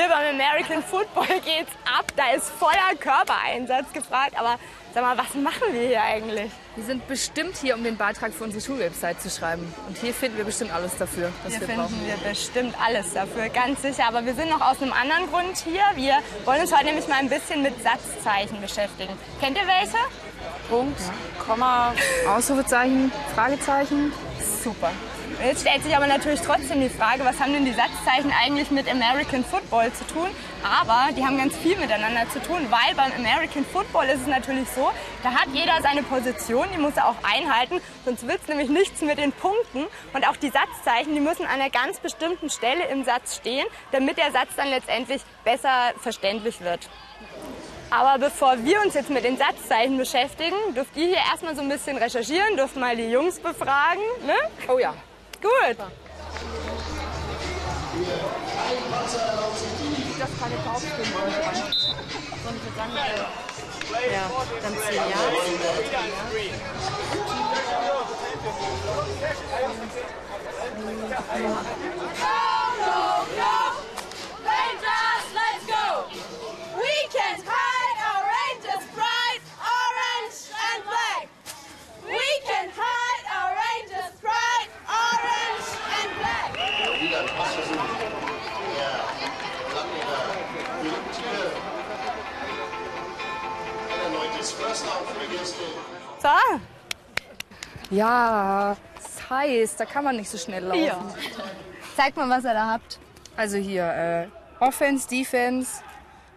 hier beim American Football geht's ab. Da ist voller Körpereinsatz gefragt. Aber sag mal, was machen wir hier eigentlich? Wir sind bestimmt hier, um den Beitrag für unsere Schulwebsite zu schreiben. Und hier finden wir bestimmt alles dafür, was Hier wir finden brauchen. wir bestimmt alles dafür, ganz sicher. Aber wir sind noch aus einem anderen Grund hier. Wir wollen uns heute nämlich mal ein bisschen mit Satzzeichen beschäftigen. Kennt ihr welche? Punkt, Komma, Ausrufezeichen, Fragezeichen. Super. Jetzt stellt sich aber natürlich trotzdem die Frage, was haben denn die Satzzeichen eigentlich mit American Football zu tun? Aber die haben ganz viel miteinander zu tun, weil beim American Football ist es natürlich so, da hat jeder seine Position, die muss er auch einhalten, sonst wird es nämlich nichts mit den Punkten. Und auch die Satzzeichen, die müssen an einer ganz bestimmten Stelle im Satz stehen, damit der Satz dann letztendlich besser verständlich wird. Aber bevor wir uns jetzt mit den Satzzeichen beschäftigen, dürft ihr hier erstmal so ein bisschen recherchieren, dürft mal die Jungs befragen. Ne? Oh ja. Gut. Das keine Taubstimmen Ja, dann zehn Jahre. Rangers, Ja, das heißt, da kann man nicht so schnell laufen. Ja. zeigt mal, was ihr da habt. Also hier, äh, Offense, Defense,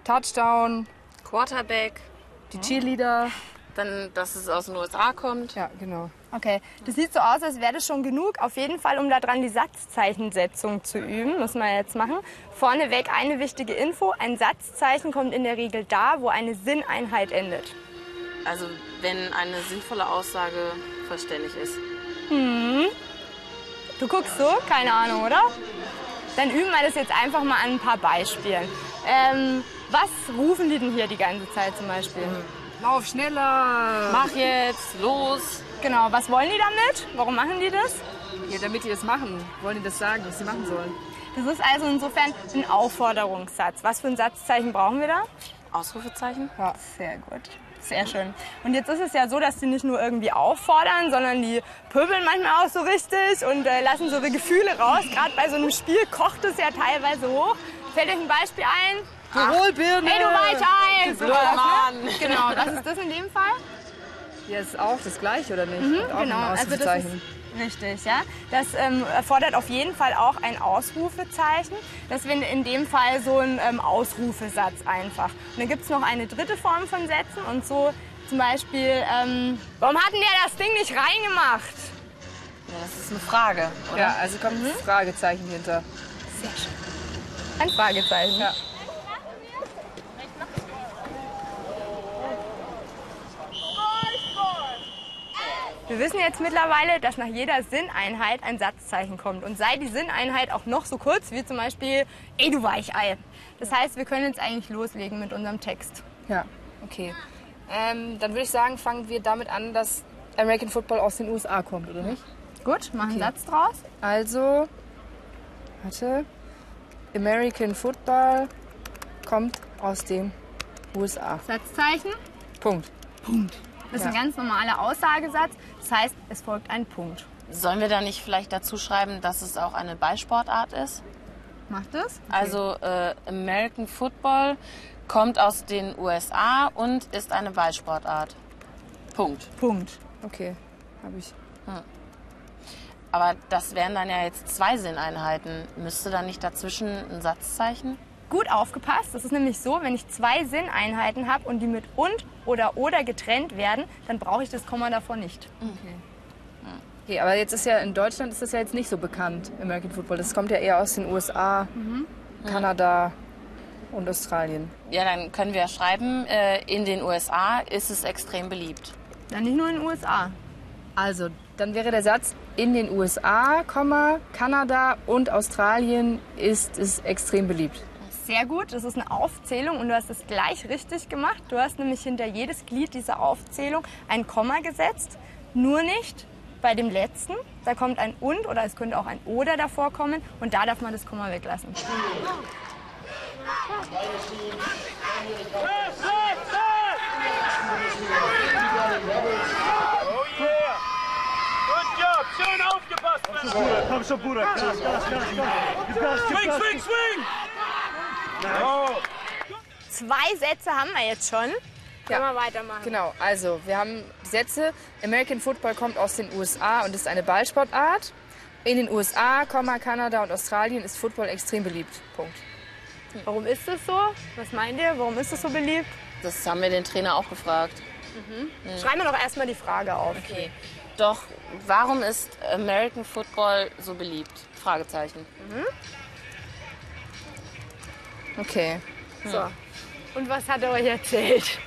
Touchdown, Quarterback, die Cheerleader. dann, dass es aus den USA kommt. Ja, genau. Okay, das sieht so aus, als wäre das schon genug. Auf jeden Fall, um daran die Satzzeichensetzung zu üben, müssen wir jetzt machen. Vorneweg eine wichtige Info. Ein Satzzeichen kommt in der Regel da, wo eine Sinneinheit endet. Also wenn eine sinnvolle Aussage verständlich ist. Du guckst so? Keine Ahnung, oder? Dann üben wir das jetzt einfach mal an ein paar Beispielen. Ähm, was rufen die denn hier die ganze Zeit zum Beispiel? Lauf schneller! Mach jetzt, los! Genau, was wollen die damit? Warum machen die das? Ja, damit die das machen, wollen die das sagen, was sie machen sollen. Das ist also insofern ein Aufforderungssatz. Was für ein Satzzeichen brauchen wir da? Ausrufezeichen? Ja, sehr gut. Sehr schön. Und jetzt ist es ja so, dass die nicht nur irgendwie auffordern, sondern die pöbeln manchmal auch so richtig und äh, lassen so ihre Gefühle raus. Gerade bei so einem Spiel kocht es ja teilweise hoch. Fällt euch ein Beispiel ein? Tirolbirne! Hey, du weich eins! blöd, Mann. Genau, was ist das in dem Fall? Ja, ist auch das gleiche, oder nicht? Auch genau, ein also das Ausrufezeichen. ist richtig, ja. Das ähm, erfordert auf jeden Fall auch ein Ausrufezeichen. Das wäre in dem Fall so ein ähm, Ausrufesatz einfach. Und dann gibt es noch eine dritte Form von Sätzen und so zum Beispiel, ähm, warum hat denn der das Ding nicht reingemacht? Ja, das ist eine Frage, oder? Ja, also kommt ein Fragezeichen hinter. Sehr schön. Ein Fragezeichen. Ja. Wir wissen jetzt mittlerweile, dass nach jeder Sinneinheit ein Satzzeichen kommt. Und sei die Sinneinheit auch noch so kurz wie zum Beispiel, ey du Weichei. Das heißt, wir können jetzt eigentlich loslegen mit unserem Text. Ja, okay. Ähm, dann würde ich sagen, fangen wir damit an, dass American Football aus den USA kommt, oder nicht? Gut, mach einen Satz draus. Also, warte. American Football kommt aus den USA. Satzzeichen. Punkt. Das ist ein ganz normaler Aussagesatz. Das heißt, es folgt ein Punkt. Sollen wir da nicht vielleicht dazu schreiben, dass es auch eine Ballsportart ist? Macht es? Also äh, American Football kommt aus den USA und ist eine Ballsportart. Punkt. Punkt. Okay, habe ich. Aber das wären dann ja jetzt zwei Sinneinheiten. Müsste da nicht dazwischen ein Satzzeichen? Gut aufgepasst. Das ist nämlich so, wenn ich zwei Sinneinheiten habe und die mit und oder oder getrennt werden, dann brauche ich das Komma davor nicht. Okay, aber jetzt ist ja in Deutschland ist das ja jetzt nicht so bekannt, American Football. Das kommt ja eher aus den USA, Kanada und Australien. Ja, dann können wir ja schreiben, äh, in den USA ist es extrem beliebt. Dann nicht nur in den USA. Also, dann wäre der Satz, in den USA, Komma, Kanada und Australien ist es extrem beliebt. Sehr gut, das ist eine Aufzählung und du hast es gleich richtig gemacht. Du hast nämlich hinter jedes Glied dieser Aufzählung ein Komma gesetzt. Nur nicht bei dem letzten. Da kommt ein und oder es könnte auch ein oder davor kommen und da darf man das Komma weglassen. Oh yeah! Good job! Schön aufgepasst, Männer! Bruder, komm schon, Bruder. Gas, Gas, Gas, Gas. Swing, Gas. swing, swing! Zwei Sätze haben wir jetzt schon. Können wir weitermachen. Genau, also wir haben die Sätze. American Football kommt aus den USA und ist eine Ballsportart. In den USA, Kanada und Australien ist Football extrem beliebt. Punkt. Warum ist das so? Was meint ihr? Warum ist das so beliebt? Das haben wir den Trainer auch gefragt. Schreiben wir doch erstmal die Frage auf. Okay. Doch, warum ist American Football so beliebt? Fragezeichen. Okay. So. Und was hat er euch erzählt?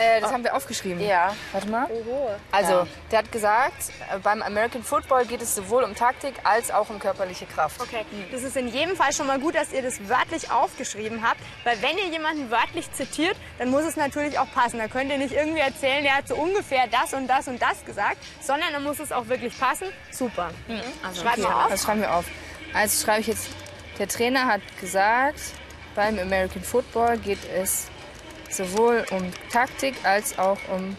Äh, das haben wir aufgeschrieben. Ja. Warte mal. Oho. Also, Ja. der hat gesagt, äh, beim American Football geht es sowohl um Taktik als auch um körperliche Kraft. Okay, das ist in jedem Fall schon mal gut, dass ihr das wörtlich aufgeschrieben habt, weil wenn ihr jemanden wörtlich zitiert, dann muss es natürlich auch passen. Da könnt ihr nicht irgendwie erzählen, der hat so ungefähr das und das und das gesagt, sondern dann muss es auch wirklich passen. Super. Also, Schreibt mal auf. Das schreiben wir auf. Also schreibe ich jetzt, der Trainer hat gesagt, beim American Football geht es sowohl um Taktik als auch um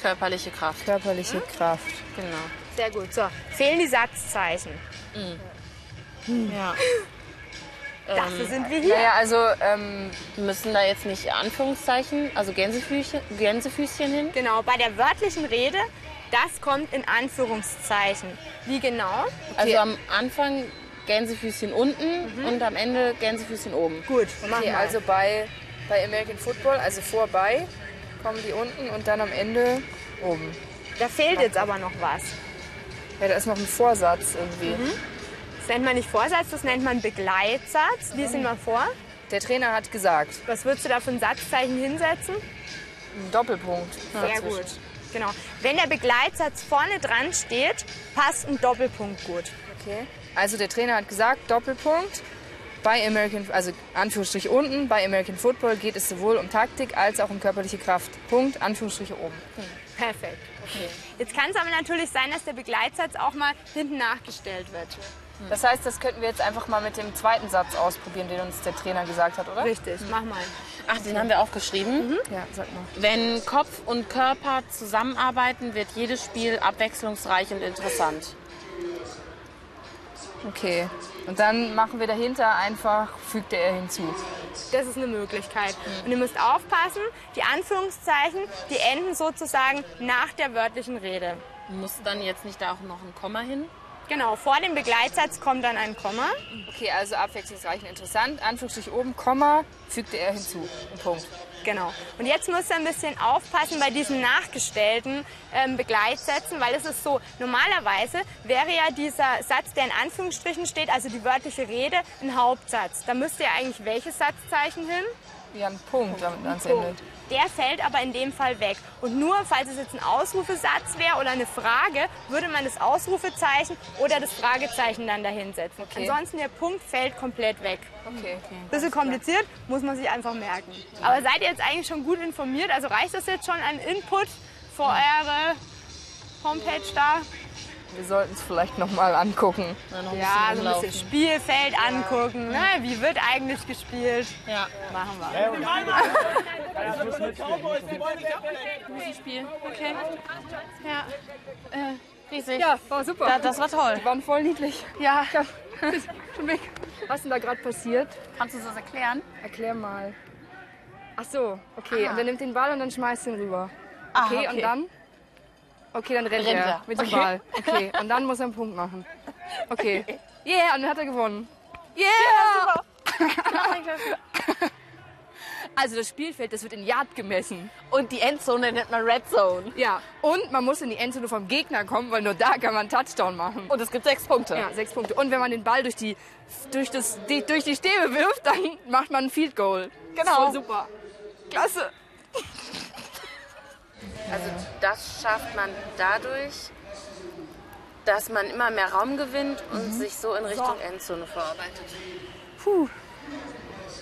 körperliche Kraft. körperliche Kraft. Genau. Sehr gut. So, fehlen die Satzzeichen. Ja. Dafür sind wir hier. Naja, also ähm, Müssen da jetzt nicht Anführungszeichen, also Gänsefüßchen, Gänsefüßchen hin? Genau, bei der wörtlichen Rede, das kommt in Anführungszeichen. Wie genau? Also am Anfang Gänsefüßchen unten und am Ende Gänsefüßchen oben. Gut, machen okay, wir. also bei, bei American Football, also vorbei, kommen die unten und dann am Ende oben. da fehlt jetzt aber noch was. Ja, da ist noch ein Vorsatz irgendwie. Das nennt man nicht Vorsatz, das nennt man Begleitsatz. Lies ihn mal vor. Der Trainer hat gesagt, Was würdest du da für ein Satzzeichen hinsetzen? ein Doppelpunkt. Sehr dazwischen. gut. Genau. Wenn der Begleitsatz vorne dran steht, passt ein Doppelpunkt gut. Okay. Also der Trainer hat gesagt, Doppelpunkt. Bei American, also Anführungsstrich unten, bei American Football geht es sowohl um Taktik als auch um körperliche Kraft. Punkt, Anführungsstriche oben. Perfekt. Okay. Jetzt kann es aber natürlich sein, dass der Begleitsatz auch mal hinten nachgestellt wird. Das heißt, das könnten wir jetzt einfach mal mit dem zweiten Satz ausprobieren, den uns der Trainer gesagt hat, oder? Richtig, mach mal. Ach, den haben wir aufgeschrieben. Ja, sag mal. Wenn Kopf und Körper zusammenarbeiten, wird jedes Spiel abwechslungsreich und interessant. Okay. Und dann machen wir dahinter einfach, fügte er hinzu. Das ist eine Möglichkeit. Und ihr müsst aufpassen, die Anführungszeichen, die enden sozusagen nach der wörtlichen Rede. Muss dann jetzt nicht da auch noch ein Komma hin? Genau, vor dem Begleitsatz kommt dann ein Komma. Okay, also abwechslungsreich und interessant. Anführungsstrich oben, Komma, fügte er hinzu. Ein Punkt. Genau. Und jetzt müsst ihr ein bisschen aufpassen bei diesen nachgestellten ähm, Begleitsätzen, weil es ist so, normalerweise wäre ja dieser Satz, der in Anführungsstrichen steht, also die wörtliche Rede, ein Hauptsatz. Da müsste ja eigentlich welches Satzzeichen hin? Ja, ein Punkt ans Ende. Der fällt aber in dem Fall weg. Und nur falls es jetzt ein Ausrufesatz wäre oder eine Frage, würde man das Ausrufezeichen oder das Fragezeichen dann dahinsetzen. Okay. Ansonsten der Punkt fällt komplett weg. Okay. Bisschen kompliziert, muss man sich einfach merken. Aber seid ihr jetzt eigentlich schon gut informiert? Also reicht das jetzt schon an Input für eure Homepage da? Wir sollten es vielleicht nochmal angucken. Ja, noch ein Ja, bisschen so ein bisschen Spielfeld angucken. Ne? Wie wird eigentlich gespielt? Ja. Machen wir. Spiel. Okay. Ja. Äh, riesig. Ja, war super. Ja, das war toll. Die waren voll niedlich. Ja. Schon weg. Was ist denn da gerade passiert? Kannst du das erklären? Erklär mal. Ach so, okay. Und er nimmt den Ball und dann schmeißt ihn rüber. Ah, Okay, und dann? Okay, dann rennt, Rennt er er. mit dem Okay. Ball. Okay, und dann muss er einen Punkt machen. Okay. Yeah, und dann hat er gewonnen. Yeah! Also das Spielfeld, das wird in Yard gemessen. Und die Endzone nennt man Red Zone. Ja. Und man muss in die Endzone vom Gegner kommen, weil nur da kann man Touchdown machen. Und es gibt sechs Punkte. Ja, sechs Punkte. Und wenn man den Ball durch die, durch das, die, durch die Stäbe wirft, dann macht man ein Field Goal. Genau. Voll super. Klasse. Also das schafft man dadurch, dass man immer mehr Raum gewinnt und sich so in Richtung Endzone vorarbeitet. Puh.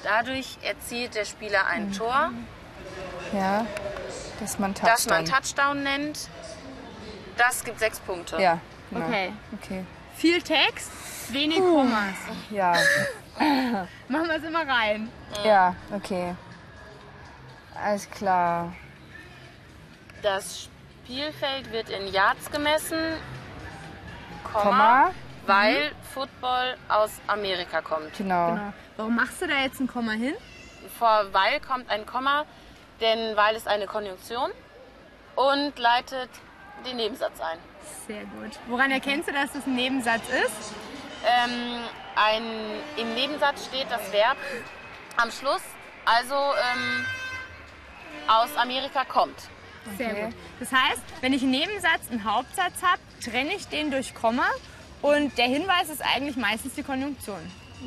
Dadurch erzielt der Spieler ein Tor, Ja, dass man Touchdown. das man Touchdown nennt. Das gibt sechs Punkte. Ja, genau. Okay. Okay. Viel Text, wenig Kommas. Ja, Machen wir es immer rein. ja, okay. Alles klar. Das Spielfeld wird in Yards gemessen, Komma, Komma. weil Football aus Amerika kommt. Genau. Genau. Warum machst du da jetzt ein Komma hin? Vor weil kommt ein Komma, denn weil ist eine Konjunktion und leitet den Nebensatz ein. Sehr gut. Woran erkennst du, dass das ein Nebensatz ist? Ähm, ein, Im Nebensatz steht das Verb am Schluss, also ähm, aus Amerika kommt. Sehr Okay. gut. Das heißt, wenn ich einen Nebensatz, einen Hauptsatz habe, trenne ich den durch Komma und der Hinweis ist eigentlich meistens die Konjunktion.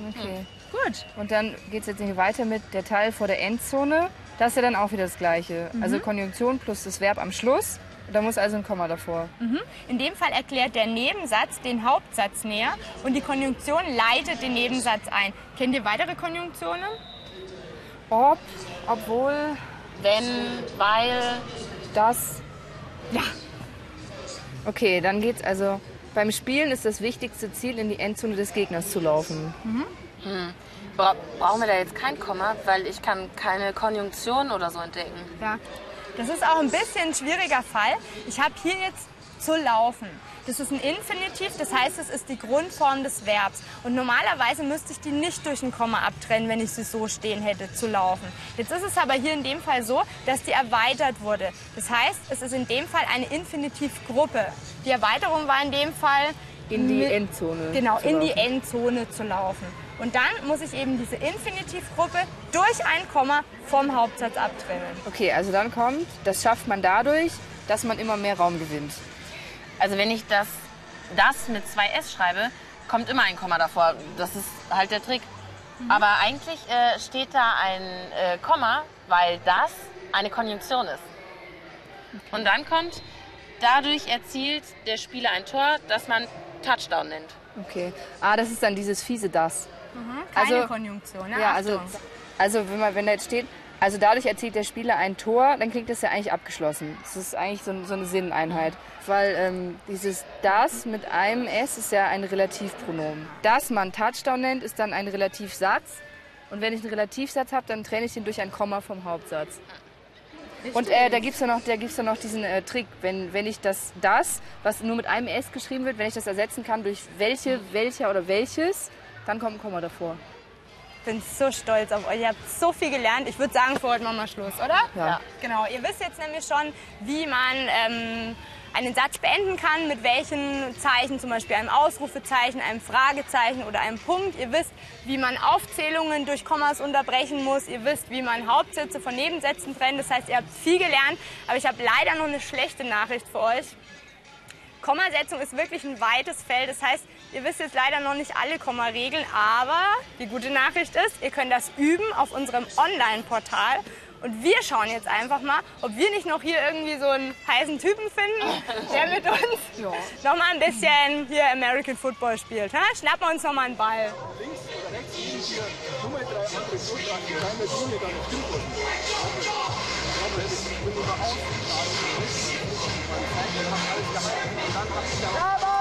Okay. Gut. Und dann geht es jetzt nicht weiter mit der Teil vor der Endzone. Das ist ja dann auch wieder das Gleiche. Also Konjunktion plus das Verb am Schluss. Da muss also ein Komma davor. In dem Fall erklärt der Nebensatz den Hauptsatz näher und die Konjunktion leitet den Nebensatz ein. Kennt ihr weitere Konjunktionen? Ob, obwohl, Wenn, weil, das. Ja. Okay, dann geht's also. Beim Spielen ist das wichtigste Ziel, in die Endzone des Gegners zu laufen. bra brauchen wir da jetzt kein Komma, weil ich kann keine Konjunktion oder so entdecken. Ja. Das ist auch ein bisschen ein schwieriger Fall. Ich habe hier jetzt zu laufen. Das ist ein Infinitiv, das heißt, es ist die Grundform des Verbs. Und normalerweise müsste ich die nicht durch ein Komma abtrennen, wenn ich sie so stehen hätte, zu laufen. Jetzt ist es aber hier in dem Fall so, dass die erweitert wurde. Das heißt, es ist in dem Fall eine Infinitivgruppe. Die Erweiterung war in dem Fall In die Endzone. Genau, in die laufen. Endzone zu laufen. Und dann muss ich eben diese Infinitivgruppe durch ein Komma vom Hauptsatz abtrennen. Okay, also dann kommt, das schafft man dadurch, dass man immer mehr Raum gewinnt. Also wenn ich das, das mit zwei S schreibe, kommt immer ein Komma davor. Das ist halt der Trick. Aber eigentlich äh, steht da ein äh, Komma, weil das eine Konjunktion ist. Und dann kommt, dadurch erzielt der Spieler ein Tor, das man Touchdown nennt. Okay. Ah, das ist dann dieses fiese das. Keine Also- Konjunktion, ne? Ja, also, also wenn, man, wenn da jetzt steht, also dadurch erzielt der Spieler ein Tor, dann klingt das ja eigentlich abgeschlossen. Das ist eigentlich so, so eine Sinneinheit. Weil ähm, dieses das mit einem S ist ja ein Relativpronomen. Das man Touchdown nennt, ist dann ein Relativsatz. Und wenn ich einen Relativsatz habe, dann trenne ich den durch ein Komma vom Hauptsatz. Und äh, da gibt es ja noch, da gibt's ja noch diesen äh, Trick, wenn, wenn ich das, das, was nur mit einem S geschrieben wird, wenn ich das ersetzen kann durch welche, welcher oder welches, dann kommt ein Komma davor. Ich bin so stolz auf euch. Ihr habt so viel gelernt. Ich würde sagen, für heute machen wir Schluss, oder? Ja. Genau. Ihr wisst jetzt nämlich schon, wie man ähm, einen Satz beenden kann, mit welchen Zeichen, zum Beispiel einem Ausrufezeichen, einem Fragezeichen oder einem Punkt. Ihr wisst, wie man Aufzählungen durch Kommas unterbrechen muss. Ihr wisst, wie man Hauptsätze von Nebensätzen trennt. Das heißt, ihr habt viel gelernt. Aber ich habe leider noch eine schlechte Nachricht für euch. Kommasetzung ist wirklich ein weites Feld. Das heißt, ihr wisst jetzt leider noch nicht alle Kommaregeln, aber die gute Nachricht ist, ihr könnt das üben auf unserem Online-Portal. Und wir schauen jetzt einfach mal, ob wir nicht noch hier irgendwie so einen heißen Typen finden, der mit uns noch mal ein bisschen hier American Football spielt. Ha? Schnappen wir uns noch mal einen Ball. Nummer ja, aber